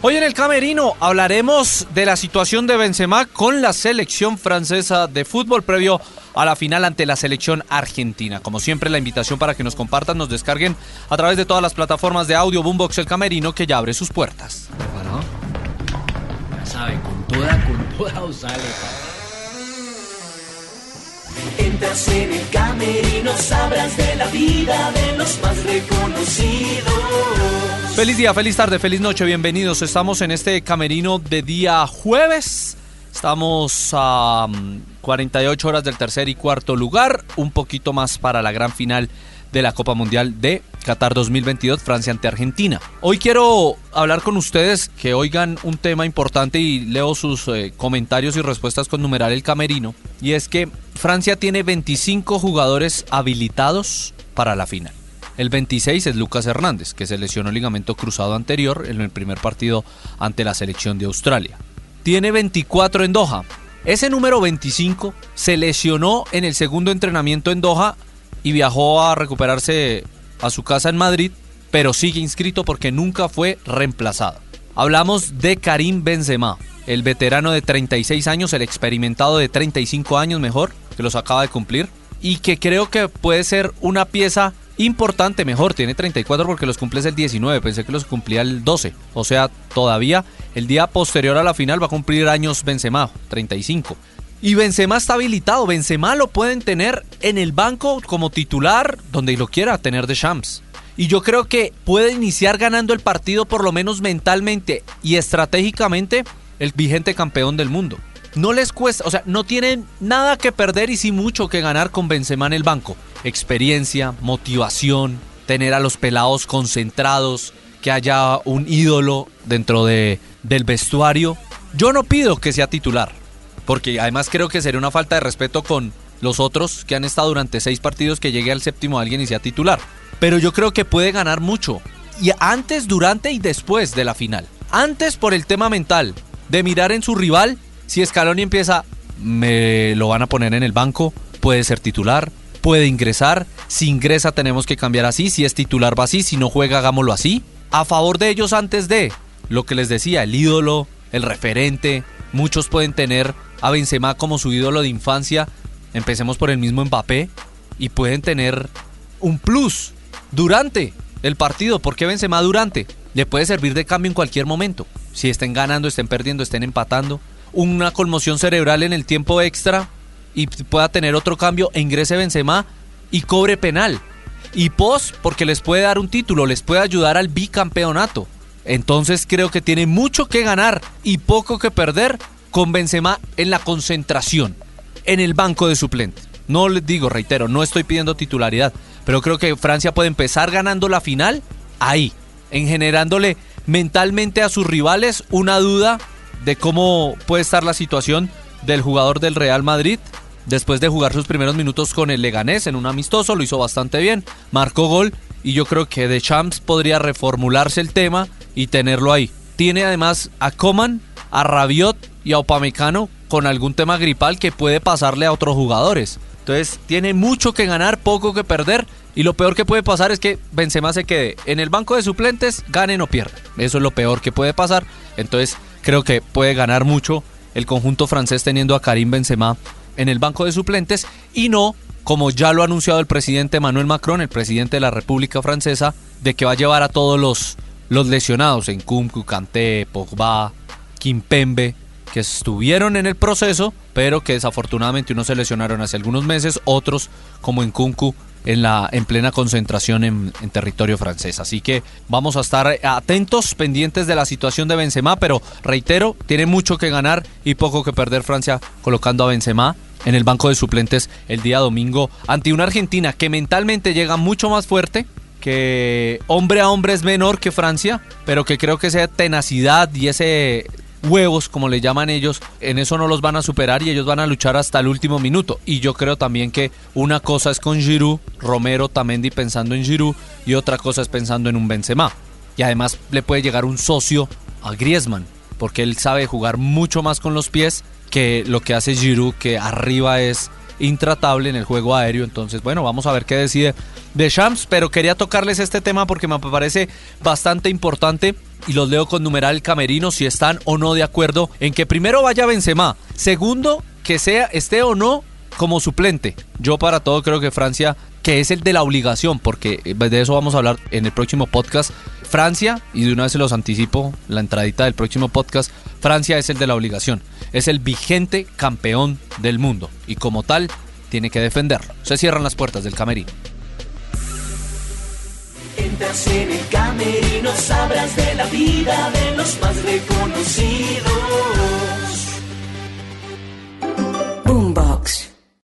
Hoy en el Camerino hablaremos de la situación de Benzema con la selección francesa de fútbol previo a la final ante la selección argentina. Como siempre, la invitación para que nos compartan, nos descarguen a través de todas las plataformas de audio Boombox El Camerino que ya abre sus puertas. Bueno, ya sabe, con toda, con toda sale. Entras en el camerino, sabrás de la vida de los más reconocidos. Feliz día, feliz tarde, feliz noche, bienvenidos. Estamos en este camerino de día jueves. Estamos a 48 mm, horas del tercer y cuarto lugar, un poquito más para la gran final de la Copa Mundial de Qatar 2022, Francia ante Argentina. Hoy quiero hablar con ustedes que oigan un tema importante y leo sus eh, comentarios y respuestas con numeral el camerino, y es que Francia tiene 25 jugadores habilitados para la final. El 26 es Lucas Hernández, que se lesionó el ligamento cruzado anterior en el primer partido ante la selección de Australia. Tiene 24 en Doha. Ese número 25 se lesionó en el segundo entrenamiento en Doha y viajó a recuperarse a su casa en Madrid, pero sigue inscrito porque nunca fue reemplazado. Hablamos de Karim Benzema, el veterano de 36 años, el experimentado de 35 años mejor, que los acaba de cumplir, y que creo que puede ser una pieza importante, mejor, tiene 34 porque los cumple el 19, pensé que los cumplía el 12, o sea, todavía el día posterior a la final va a cumplir años Benzema, 35. Y Benzema está habilitado, Benzema lo pueden tener en el banco como titular, donde lo quiera tener de Shams. Y yo creo que puede iniciar ganando el partido por lo menos mentalmente y estratégicamente el vigente campeón del mundo. No les cuesta, o sea, no tienen nada que perder y sí mucho que ganar con Benzema en el banco experiencia, motivación, tener a los pelados concentrados, que haya un ídolo dentro de, del vestuario. Yo no pido que sea titular, porque además creo que sería una falta de respeto con los otros que han estado durante seis partidos que llegue al séptimo alguien y sea titular. Pero yo creo que puede ganar mucho. Y antes, durante y después de la final. Antes por el tema mental, de mirar en su rival, si Scaloni empieza, me lo van a poner en el banco, puede ser titular, puede ingresar. Si ingresa tenemos que cambiar así. Si es titular va así. Si no juega hagámoslo así. A favor de ellos antes de lo que les decía, el ídolo, el referente. Muchos pueden tener a Benzema como su ídolo de infancia. Empecemos por el mismo Mbappé. Y pueden tener un plus durante el partido. ¿Por qué Benzema durante? Le puede servir de cambio en cualquier momento. Si estén ganando, estén perdiendo, estén empatando. Una conmoción cerebral en el tiempo extra y pueda tener otro cambio e ingrese Benzema y cobre penal. Y pos porque les puede dar un título, les puede ayudar al bicampeonato. Entonces creo que tiene mucho que ganar y poco que perder con Benzema en la concentración, en el banco de suplentes. No les digo, reitero, no estoy pidiendo titularidad, pero creo que Francia puede empezar ganando la final ahí, en generándole mentalmente a sus rivales una duda de cómo puede estar la situación del jugador del Real Madrid. Después de jugar sus primeros minutos con el Leganés en un amistoso, lo hizo bastante bien, marcó gol y yo creo que de Champs podría reformularse el tema y tenerlo ahí. Tiene además a Coman, a Rabiot y a Opamecano con algún tema gripal que puede pasarle a otros jugadores. Entonces tiene mucho que ganar, poco que perder y lo peor que puede pasar es que Benzema se quede en el banco de suplentes, gane o pierda. Eso es lo peor que puede pasar. Entonces creo que puede ganar mucho el conjunto francés teniendo a Karim Benzema en el banco de suplentes. Y no, como ya lo ha anunciado el presidente Emmanuel Macron, el presidente de la República Francesa, de que va a llevar a todos los, los lesionados en Kunku, Kanté, Pogba, Kimpembe, que estuvieron en el proceso, pero que desafortunadamente unos se lesionaron hace algunos meses, otros como en Kunku en, la, en plena concentración en, territorio francés. Así que vamos a estar atentos, pendientes de la situación de Benzema, pero reitero, tiene mucho que ganar y poco que perder Francia colocando a Benzema en el banco de suplentes el día domingo ante una Argentina que mentalmente llega mucho más fuerte, que hombre a hombre es menor que Francia, pero que creo que esa tenacidad y ese huevos, como le llaman ellos, en eso no los van a superar y ellos van a luchar hasta el último minuto. Y yo creo también que una cosa es con Giroud, Romero, Tamendi pensando en Giroud y otra cosa es pensando en un Benzema. Y además le puede llegar un socio a Griezmann, porque él sabe jugar mucho más con los pies que lo que hace Giroud, que arriba es intratable en el juego aéreo. Entonces, bueno, vamos a ver qué decide Deschamps, pero quería tocarles este tema porque me parece bastante importante y los leo con numeral camerino si están o no de acuerdo en que primero vaya Benzema, segundo que sea esté o no como suplente. Yo para todo creo que Francia que es el de la obligación, porque de eso vamos a hablar en el próximo podcast. Francia, y de una vez se los anticipo, la entradita del próximo podcast, Francia es el de la obligación, es el vigente campeón del mundo y como tal tiene que defenderlo. Se cierran las puertas del camerino. Entras en el camerino, sabrás de la vida de los más reconocidos.